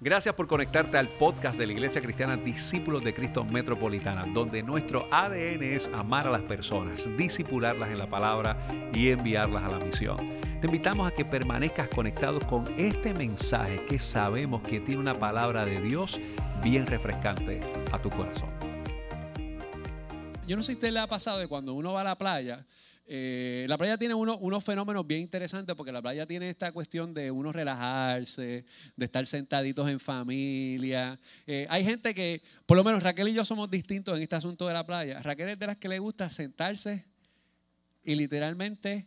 Gracias por conectarte al podcast de la Iglesia Cristiana Discípulos de Cristo Metropolitana, donde nuestro ADN es amar a las personas, disipularlas en la palabra y enviarlas a la misión. Te invitamos a que permanezcas conectado con este mensaje que sabemos que tiene una palabra de Dios bien refrescante a tu corazón. Yo no sé si usted le ha pasado de cuando uno va a la playa, eh, la playa tiene unos fenómenos bien interesantes porque la playa tiene esta cuestión de uno relajarse, de estar sentaditos en familia. Eh, hay gente que, por lo menos Raquel y yo somos distintos en este asunto de la playa. Raquel es de las que le gusta sentarse y literalmente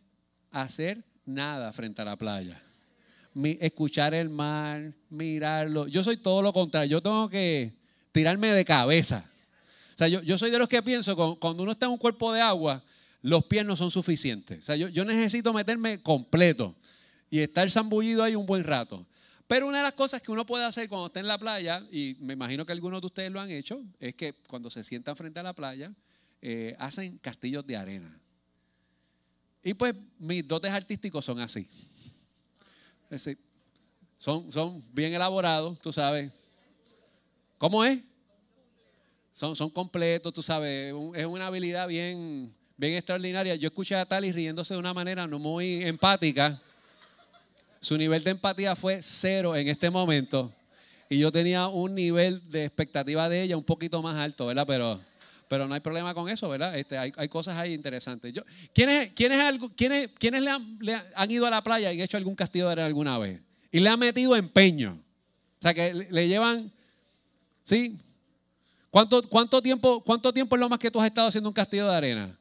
hacer nada frente a la playa. escuchar el mar, mirarlo. Yo soy todo lo contrario. Yo tengo que tirarme de cabeza. O sea, yo, soy de los que pienso, cuando uno está en un cuerpo de agua, los pies no son suficientes. O sea, yo, necesito meterme completo y estar zambullido ahí un buen rato. Pero una de las cosas que uno puede hacer cuando está en la playa, y me imagino que algunos de ustedes lo han hecho, es que cuando se sientan frente a la playa, eh, hacen castillos de arena. Y pues mis dotes artísticos son así. son, son bien elaborados, tú sabes. ¿Cómo es? Son, son completos, tú sabes. Es una habilidad bien, bien extraordinaria. Yo escuché a Tali riéndose de una manera no muy empática. Su nivel de empatía fue cero en este momento. Y yo tenía un nivel de expectativa de ella un poquito más alto, ¿verdad? Pero, pero no hay problema con eso, ¿verdad? Este, hay, cosas ahí interesantes. Yo, ¿quiénes, quiénes, quiénes, quiénes le, han, ido a la playa y hecho algún castillo de arena alguna vez? Y le han metido empeño. O sea, que le, llevan, ¿sí? ¿Cuánto, cuánto, tiempo, ¿Cuánto tiempo es lo más que tú has estado haciendo un castillo de arena?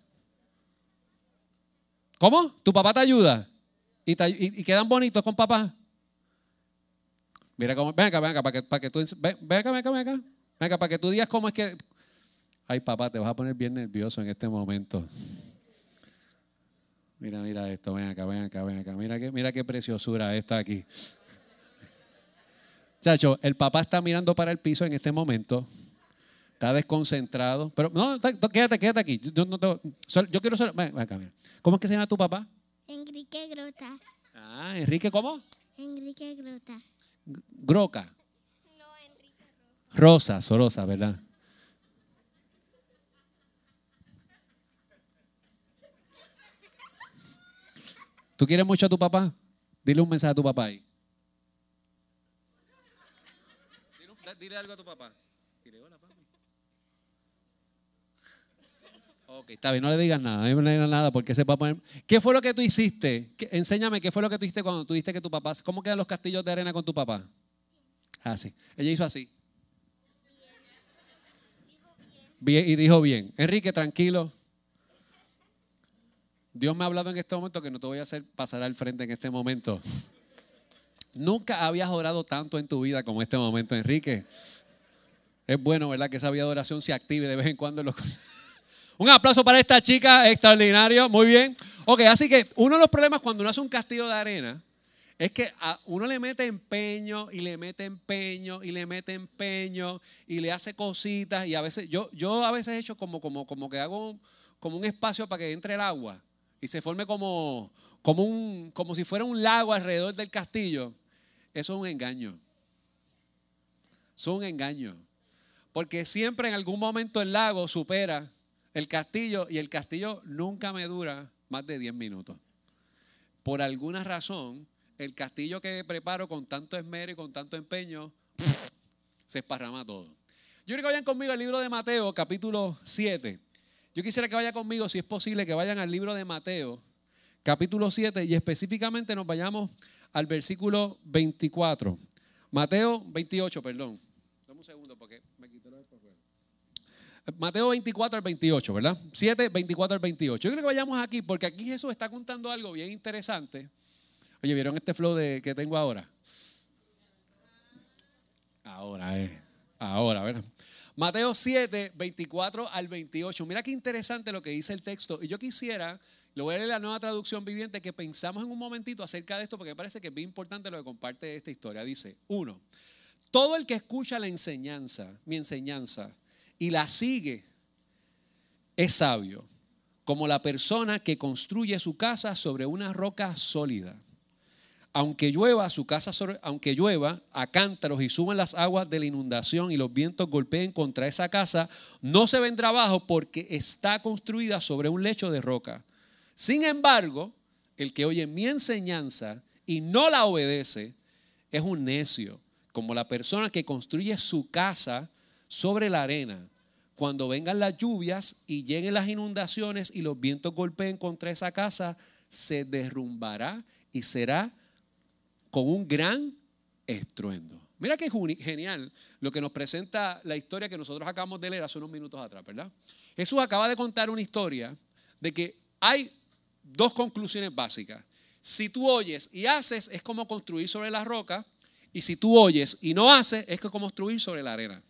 ¿Cómo? ¿Tu papá te ayuda? ¿Y, quedan bonitos con papá? Mira cómo, ven acá, ven acá, para que, para que tú, ven, acá, ven acá, ven acá. Ven acá, para que tú digas cómo es que... Ay, papá, te vas a poner bien nervioso en este momento. Mira, mira esto, ven acá, ven acá, ven acá. Mira qué, mira qué preciosura está aquí. Chacho, el papá está mirando para el piso en este momento está desconcentrado. Pero no, quédate, quédate aquí. Yo, no yo quiero ser. Ven, acá, ¿Cómo es que se llama tu papá? Enrique Grota. Ah, Enrique, ¿cómo? Enrique Grota. Groca. No, Enrique Rosa. Rosa, Sorosa, ¿verdad? ¿Tú quieres mucho a tu papá? Dile un mensaje a tu papá ahí. Dile algo a tu papá. Ok, está bien, no le digas nada, no le digas nada porque se va a poner... ¿Qué fue lo que tú hiciste? Enséñame, ¿qué fue lo que tú hiciste cuando tú dijiste que tu papá... ¿Cómo quedan los castillos de arena con tu papá? Ah, sí. Ella hizo así. Bien, y dijo bien. Enrique, tranquilo. Dios me ha hablado en este momento que no te voy a hacer pasar al frente en este momento. Nunca habías orado tanto en tu vida como este momento, Enrique. Es bueno, ¿verdad? Que esa vida de oración se active de vez en cuando en los... Un aplauso para esta chica, extraordinario, muy bien. Ok, así que uno de los problemas cuando uno hace un castillo de arena es que a uno le mete empeño y le mete empeño y le mete empeño y le hace cositas y a veces yo, yo a veces he hecho como, como, como que hago como un espacio para que entre el agua y se forme como, como, un, como si fuera un lago alrededor del castillo. Eso es un engaño. Eso es un engaño. Porque siempre en algún momento el lago supera el castillo y el castillo nunca me dura más de 10 minutos. Por alguna razón, el castillo que preparo con tanto esmero y con tanto empeño, se esparrama todo. Yo quiero que vayan conmigo al libro de Mateo, capítulo 7. Yo quisiera que vayan conmigo, si es posible, que vayan al libro de Mateo, capítulo 7, y específicamente nos vayamos al versículo 24. Mateo 28, perdón. Dame un segundo porque Mateo 24 al 28, ¿verdad? 7, 24 al 28. Yo creo que vayamos aquí porque aquí Jesús está contando algo bien interesante. Oye, ¿vieron este flow de, que tengo ahora? Ahora, eh. Ahora, ¿verdad? Mateo 7, 24 al 28. Mira qué interesante lo que dice el texto. Y yo quisiera, lo voy a leer la nueva traducción viviente, que pensamos en un momentito acerca de esto, porque me parece que es bien importante lo que comparte esta historia. Dice, uno, todo el que escucha la enseñanza, mi enseñanza, y la sigue, es sabio, como la persona que construye su casa sobre una roca sólida. aunque llueva, su casa aunque llueva a cántaros y suban las aguas de la inundación y los vientos golpeen contra esa casa, no se vendrá abajo porque está construida sobre un lecho de roca. Sin embargo, el que oye mi enseñanza y no la obedece es un necio, como la persona que construye su casa sobre la arena. Cuando vengan las lluvias y lleguen las inundaciones y los vientos golpeen contra esa casa, se derrumbará y será con un gran estruendo. Mira qué genial lo que nos presenta la historia que nosotros acabamos de leer hace unos minutos atrás, ¿verdad? Jesús acaba de contar una historia de que hay dos conclusiones básicas. Si tú oyes y haces, es como construir sobre la roca, y si tú oyes y no haces, es como construir sobre la arena.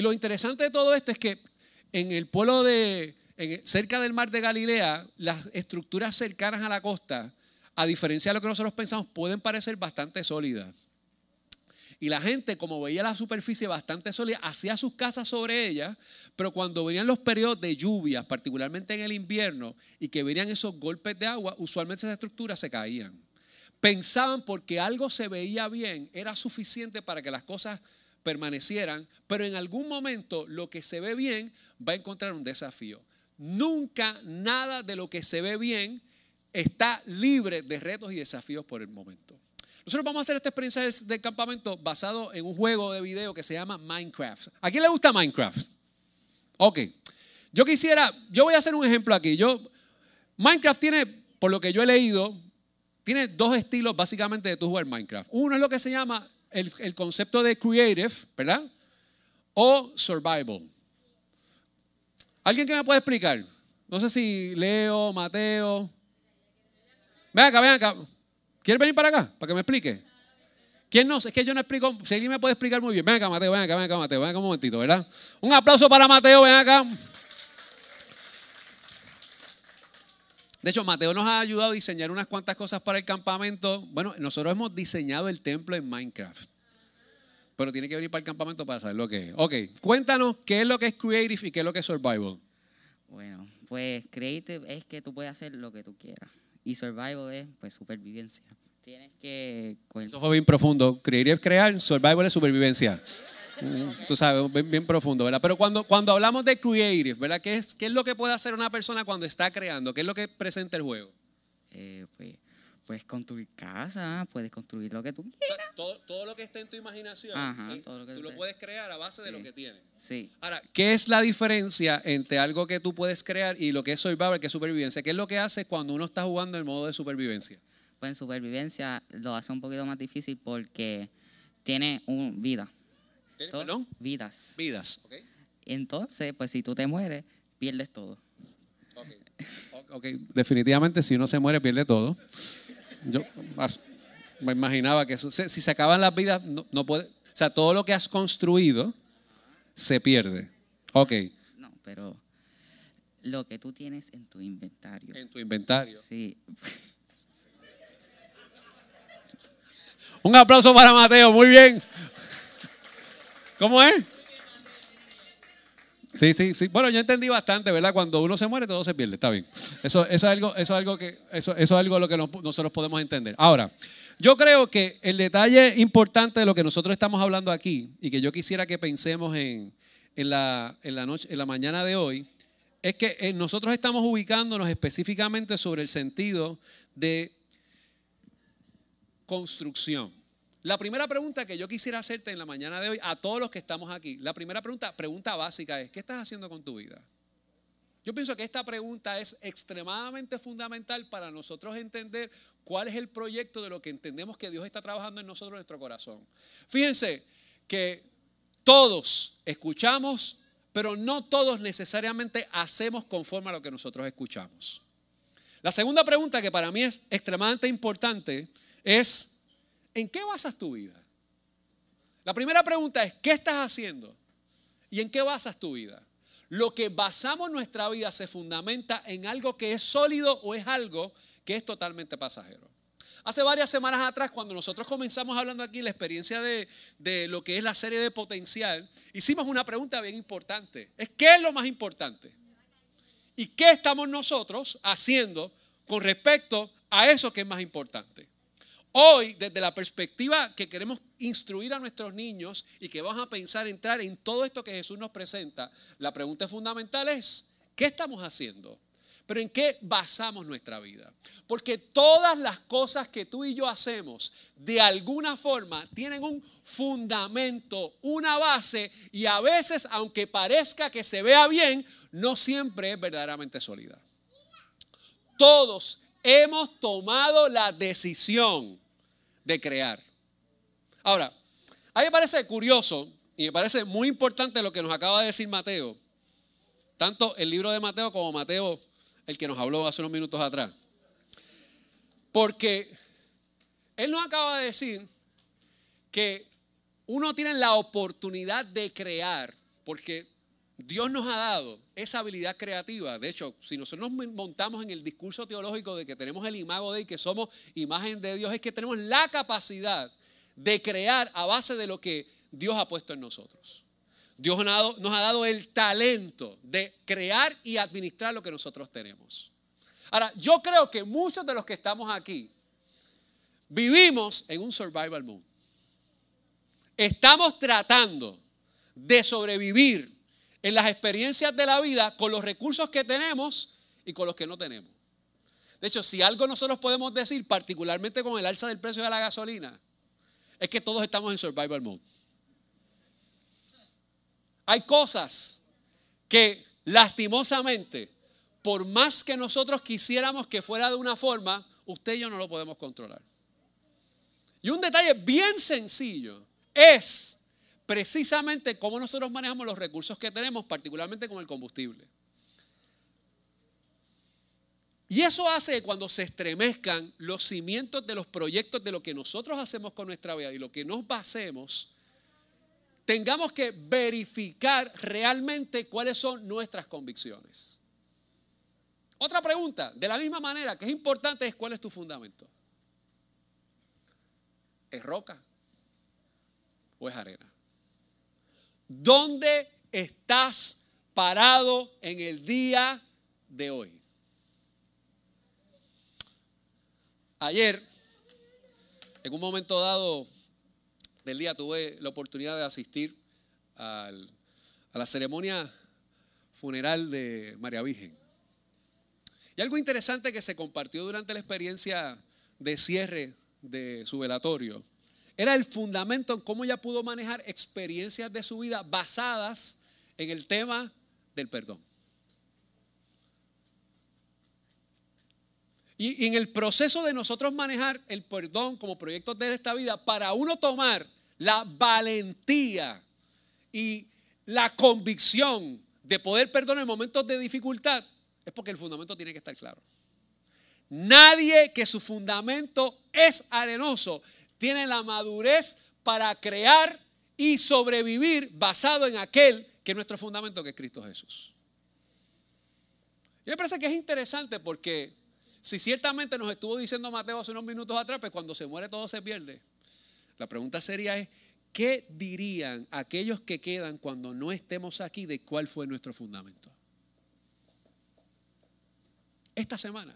Y lo interesante de todo esto es que en el pueblo de, cerca del mar de Galilea, las estructuras cercanas a la costa, a diferencia de lo que nosotros pensamos, pueden parecer bastante sólidas. Y la gente, como veía la superficie bastante sólida, hacía sus casas sobre ella, pero cuando venían los periodos de lluvias, particularmente en el invierno, y que venían esos golpes de agua, usualmente esas estructuras se caían. Pensaban porque algo se veía bien, era suficiente para que las cosas permanecieran, pero en algún momento lo que se ve bien va a encontrar un desafío. Nunca nada de lo que se ve bien está libre de retos y desafíos por el momento. Nosotros vamos a hacer esta experiencia del campamento basado en un juego de video que se llama Minecraft. ¿A quién le gusta Minecraft? Ok. Yo quisiera, yo voy a hacer un ejemplo aquí. Yo, Minecraft tiene, por lo que yo he leído, tiene dos estilos básicamente de tu jugar Minecraft. Uno es lo que se llama el, el concepto de creative, ¿verdad? O survival. ¿Alguien que me puede explicar? No sé si Leo, Mateo. Ven acá, ven acá. ¿Quieres venir para acá? Para que me explique. ¿Quién no? Es que yo no explico. Si alguien me puede explicar muy bien. Ven acá, Mateo, ven acá, Mateo. Ven acá un momentito, ¿verdad? Un aplauso para Mateo, ven acá. De hecho, Mateo nos ha ayudado a diseñar unas cuantas cosas para el campamento. Bueno, nosotros hemos diseñado el templo en Minecraft. Pero tiene que venir para el campamento para saber lo que es. Ok, cuéntanos qué es lo que es creative y qué es lo que es survival. Bueno, pues creative es que tú puedes hacer lo que tú quieras. Y survival es pues supervivencia. Tienes que Eso fue bien profundo. Creative es crear, survival es supervivencia. Tú sabes, bien, bien profundo, ¿verdad? Pero cuando, cuando hablamos de creative, ¿verdad? ¿Qué es, ¿Qué es lo que puede hacer una persona cuando está creando? ¿Qué es lo que presenta el juego? eh, pues, puedes construir casa, puedes construir lo que tú O quieras. sea, todo, todo lo que está en tu imaginación, Ajá, ¿eh? todo lo que tú lo puedes crear a base de lo que tienes. Sí. Ahora, ¿qué es la diferencia entre algo que tú puedes crear y lo que es survival, que es supervivencia? ¿Qué es lo que hace cuando uno está jugando en modo de supervivencia? Pues en supervivencia lo hace un poquito más difícil porque tiene un, vida. ¿Tiene- Todo- perdón? Vidas. Vidas. ¿ok? Entonces, pues si tú te mueres, pierdes todo. Ok. Ok, definitivamente si uno se muere pierde todo. Yo me imaginaba que eso, si se acaban las vidas, no, no puede, o sea, todo lo que has construido se pierde. Ok, No, pero lo que tú tienes en tu inventario. en tu inventario. Sí. Un aplauso para Mateo, muy bien. ¿Cómo es? Sí, sí, sí. Bueno, yo entendí bastante, ¿verdad? Cuando uno se muere, todo se pierde. Está bien. Eso, eso es algo, eso es algo que, eso, eso es algo lo que nos- nosotros podemos entender. Ahora, yo creo que el detalle importante de lo que nosotros estamos hablando aquí y que yo quisiera que pensemos en, en la, en la noche, en la mañana de hoy, es que eh, nosotros estamos ubicándonos específicamente sobre el sentido de construcción. La primera pregunta que yo quisiera hacerte en la mañana de hoy a todos los que estamos aquí, la primera pregunta, pregunta básica es, ¿qué estás haciendo con tu vida? Yo pienso que esta pregunta es extremadamente fundamental para nosotros entender cuál es el proyecto de lo que entendemos que Dios está trabajando en nosotros, en nuestro corazón. Fíjense que todos escuchamos, pero no todos necesariamente hacemos conforme a lo que nosotros escuchamos. La segunda pregunta que para mí es extremadamente importante es, ¿en qué basas tu vida? La primera pregunta es, ¿qué estás haciendo? ¿Y en qué basas tu vida? Lo que basamos nuestra vida se fundamenta en algo que es sólido o es algo que es totalmente pasajero. Hace varias semanas atrás, cuando nosotros comenzamos hablando aquí la experiencia de, de lo que es la serie de potencial, hicimos una pregunta bien importante. Es ¿qué es lo más importante? ¿Y qué estamos nosotros haciendo con respecto a eso que es más importante? Hoy, desde la perspectiva que queremos instruir a nuestros niños y que vamos a pensar entrar en todo esto que Jesús nos presenta, la pregunta fundamental es, ¿qué estamos haciendo? Pero ¿en qué basamos nuestra vida? Porque todas las cosas que tú y yo hacemos, de alguna forma, tienen un fundamento, una base, y a veces, aunque parezca que se vea bien, no siempre es verdaderamente sólida. Todos hemos tomado la decisión de crear. Ahora, a mí me parece curioso y me parece muy importante lo que nos acaba de decir Mateo. Tanto el libro de Mateo como Mateo el que nos habló hace unos minutos atrás. Porque él nos acaba de decir que uno tiene la oportunidad de crear, porque Dios nos ha dado esa habilidad creativa. De hecho, si nosotros nos montamos en el discurso teológico de que tenemos el imago de y que somos imagen de Dios, es que tenemos la capacidad de crear a base de lo que Dios ha puesto en nosotros. Dios nos ha dado el talento de crear y administrar lo que nosotros tenemos. Ahora, yo creo que muchos de los que estamos aquí vivimos en un survival mode. Estamos tratando de sobrevivir en las experiencias de la vida con los recursos que tenemos y con los que no tenemos. De hecho, si algo nosotros podemos decir, particularmente con el alza del precio de la gasolina, es que todos estamos en survival mode. Hay cosas que lastimosamente, por más que nosotros quisiéramos que fuera de una forma, usted y yo no lo podemos controlar. Y un detalle bien sencillo es precisamente cómo nosotros manejamos los recursos que tenemos, particularmente con el combustible. Y eso hace que cuando se estremezcan los cimientos de los proyectos de lo que nosotros hacemos con nuestra vida y lo que nos basemos, tengamos que verificar realmente cuáles son nuestras convicciones. Otra pregunta, de la misma manera que es importante, es cuál es tu fundamento. ¿Es roca o es arena? ¿Dónde estás parado en el día de hoy? Ayer, en un momento dado, del día tuve la oportunidad de asistir a la ceremonia funeral de María Virgen. Y algo interesante que se compartió durante la experiencia de cierre de su velatorio era el fundamento en cómo ella pudo manejar experiencias de su vida basadas en el tema del perdón. Y, en el proceso de nosotros manejar el perdón como proyectos de esta vida, para uno tomar la valentía y la convicción de poder perdonar en momentos de dificultad, es porque el fundamento tiene que estar claro. Nadie que su fundamento es arenoso tiene la madurez para crear y sobrevivir basado en aquel que es nuestro fundamento, que es Cristo Jesús. Y me parece que es interesante porque si ciertamente nos estuvo diciendo Mateo hace unos minutos atrás, pues cuando se muere todo se pierde. La pregunta sería es, ¿qué dirían aquellos que quedan cuando no estemos aquí de cuál fue nuestro fundamento? Esta semana,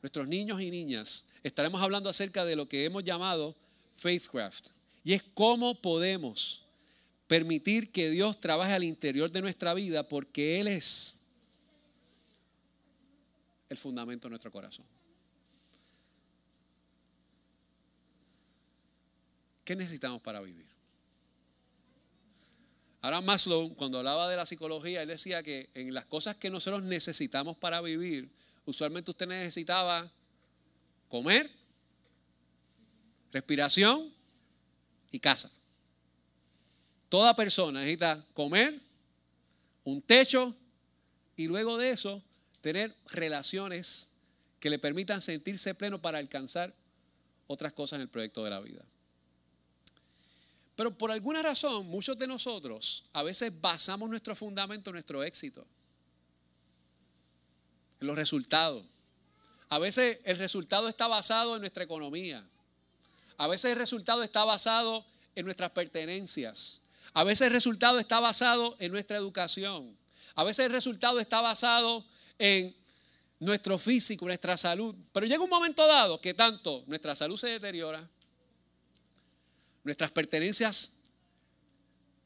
nuestros niños y niñas estaremos hablando acerca de lo que hemos llamado Faithcraft. Y es cómo podemos permitir que Dios trabaje al interior de nuestra vida porque Él es el fundamento de nuestro corazón. ¿Qué necesitamos para vivir? Ahora Maslow, cuando hablaba de la psicología, él decía que en las cosas que nosotros necesitamos para vivir, usualmente usted necesitaba comer, respiración y casa. Toda persona necesita comer, un techo y luego de eso tener relaciones que le permitan sentirse pleno para alcanzar otras cosas en el proyecto de la vida. Pero por alguna razón, muchos de nosotros a veces basamos nuestro fundamento en nuestro éxito, en los resultados. A veces el resultado está basado en nuestra economía. A veces el resultado está basado en nuestras pertenencias. A veces el resultado está basado en nuestra educación. A veces el resultado está basado en nuestro físico, nuestra salud. Pero llega un momento dado que tanto nuestra salud se deteriora, nuestras pertenencias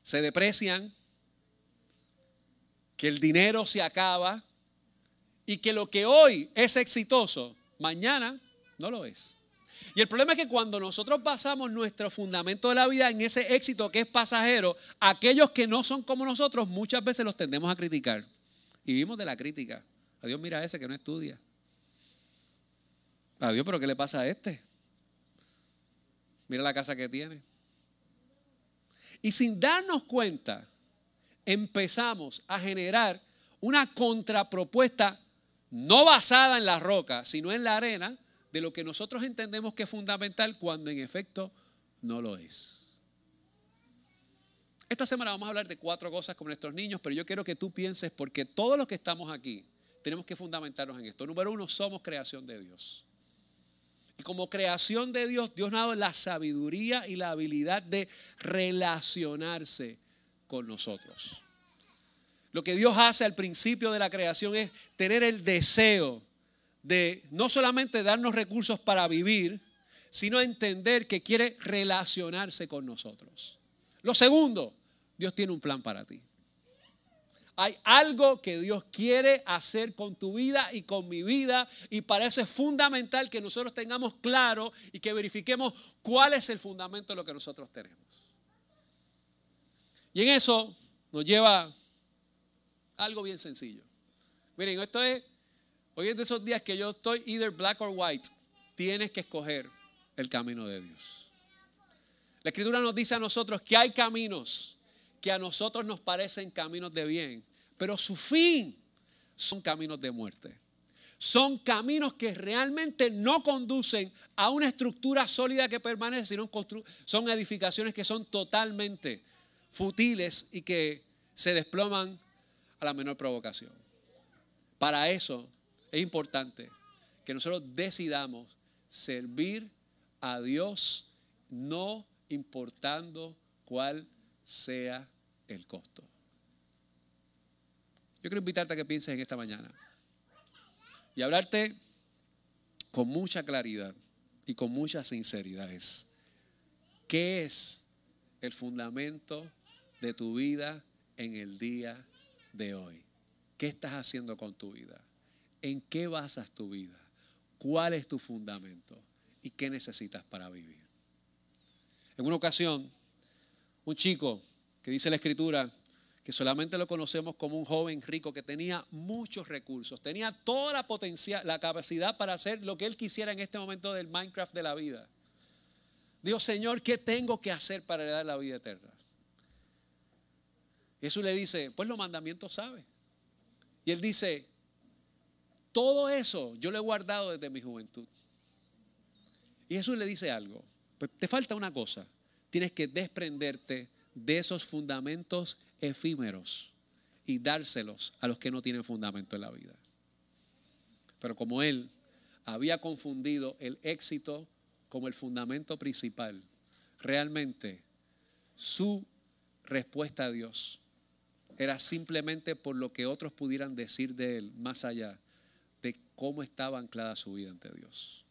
se deprecian, que el dinero se acaba y que lo que hoy es exitoso, mañana no lo es. Y el problema es que cuando nosotros basamos nuestro fundamento de la vida en ese éxito que es pasajero, aquellos que no son como nosotros muchas veces los tendemos a criticar. Y vivimos de la crítica. Adiós, mira a ese que no estudia. Adiós, pero ¿qué le pasa a este? Mira la casa que tiene. Y sin darnos cuenta, empezamos a generar una contrapropuesta no basada en la roca, sino en la arena, de lo que nosotros entendemos que es fundamental cuando en efecto no lo es. Esta semana vamos a hablar de cuatro cosas con nuestros niños, pero yo quiero que tú pienses, porque todos los que estamos aquí tenemos que fundamentarnos en esto. Número uno, somos creación de Dios. Y como creación de Dios, Dios nos ha dado la sabiduría y la habilidad de relacionarse con nosotros. Lo que Dios hace al principio de la creación es tener el deseo de no solamente darnos recursos para vivir, sino entender que quiere relacionarse con nosotros. Lo segundo, Dios tiene un plan para ti. Hay algo que Dios quiere hacer con tu vida y con mi vida y para eso es fundamental que nosotros tengamos claro y que verifiquemos cuál es el fundamento de lo que nosotros tenemos. Y en eso nos lleva algo bien sencillo. Miren, esto es, hoy es de esos días que yo estoy either black or white. Tienes que escoger el camino de Dios. La escritura nos dice a nosotros que hay caminos que a nosotros nos parecen caminos de bien, pero su fin son caminos de muerte. Son caminos que realmente no conducen a una estructura sólida que permanece, sino son edificaciones que son totalmente futiles y que se desploman a la menor provocación. Para eso es importante que nosotros decidamos servir a Dios no importando cuál sea el costo. Yo quiero invitarte a que pienses en esta mañana y hablarte con mucha claridad y con mucha sinceridad. ¿Qué es el fundamento de tu vida en el día de hoy? ¿Qué estás haciendo con tu vida? ¿En qué basas tu vida? ¿Cuál es tu fundamento? ¿Y qué necesitas para vivir? En una ocasión, un chico que dice la escritura que solamente lo conocemos como un joven rico que tenía muchos recursos, tenía toda la potencial, la capacidad para hacer lo que él quisiera en este momento del Minecraft de la vida. Dios, Señor, ¿qué tengo que hacer para heredar la vida eterna? Jesús le dice, pues los mandamientos sabe. Y él dice, todo eso yo lo he guardado desde mi juventud. Y Jesús le dice algo, pues te falta una cosa, tienes que desprenderte de esos fundamentos efímeros y dárselos a los que no tienen fundamento en la vida. Pero como él había confundido el éxito como el fundamento principal, realmente su respuesta a Dios era simplemente por lo que otros pudieran decir de él, más allá de cómo estaba anclada su vida ante Dios.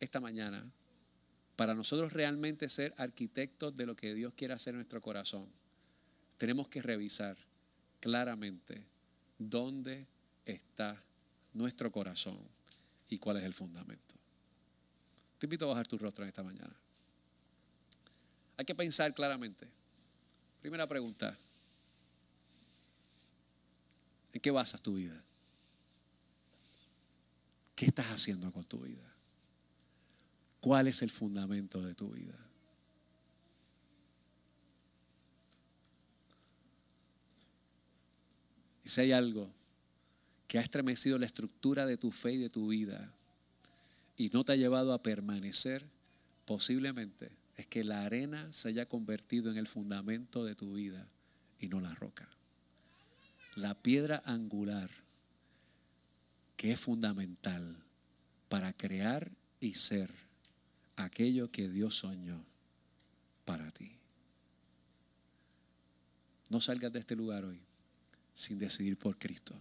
Esta mañana para nosotros realmente ser arquitectos de lo que Dios quiere hacer en nuestro corazón, tenemos que revisar claramente dónde está nuestro corazón y cuál es el fundamento. Te invito a bajar tu rostro en esta mañana. Hay que pensar claramente. Primera pregunta. ¿En qué basas tu vida? ¿Qué estás haciendo con tu vida? ¿Cuál es el fundamento de tu vida? Y si hay algo que ha estremecido la estructura de tu fe y de tu vida y no te ha llevado a permanecer, posiblemente es que la arena se haya convertido en el fundamento de tu vida y no la roca. La piedra angular que es fundamental para crear y ser aquello que Dios soñó para ti. No salgas de este lugar hoy sin decidir por Cristo.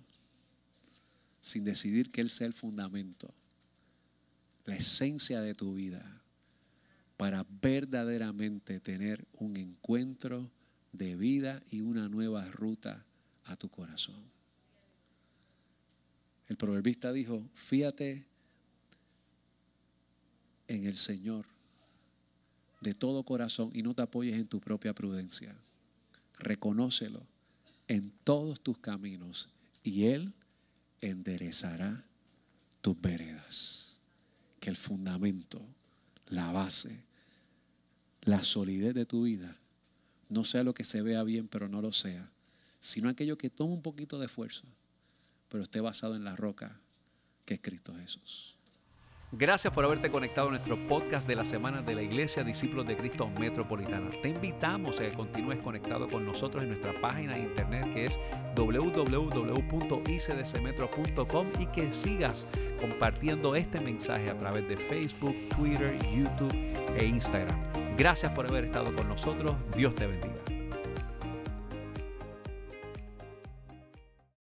sin decidir que Él sea el fundamento, la esencia de tu vida, para verdaderamente tener un encuentro de vida y una nueva ruta a tu corazón. El proverbista dijo, fíate en el Señor de todo corazón y no te apoyes en tu propia prudencia. Reconócelo en todos tus caminos y Él enderezará tus veredas. Que el fundamento, la base, la solidez de tu vida no sea lo que se vea bien, pero no lo sea, sino aquello que toma un poquito de esfuerzo, pero esté basado en la roca que es Cristo Jesús. Gracias por haberte conectado a nuestro podcast de la semana de la Iglesia Discípulos de Cristo Metropolitana. Te invitamos a que continúes conectado con nosotros en nuestra página de internet que es www.icdcmetro.com y que sigas compartiendo este mensaje a través de Facebook, Twitter, YouTube e Instagram. Gracias por haber estado con nosotros. Dios te bendiga.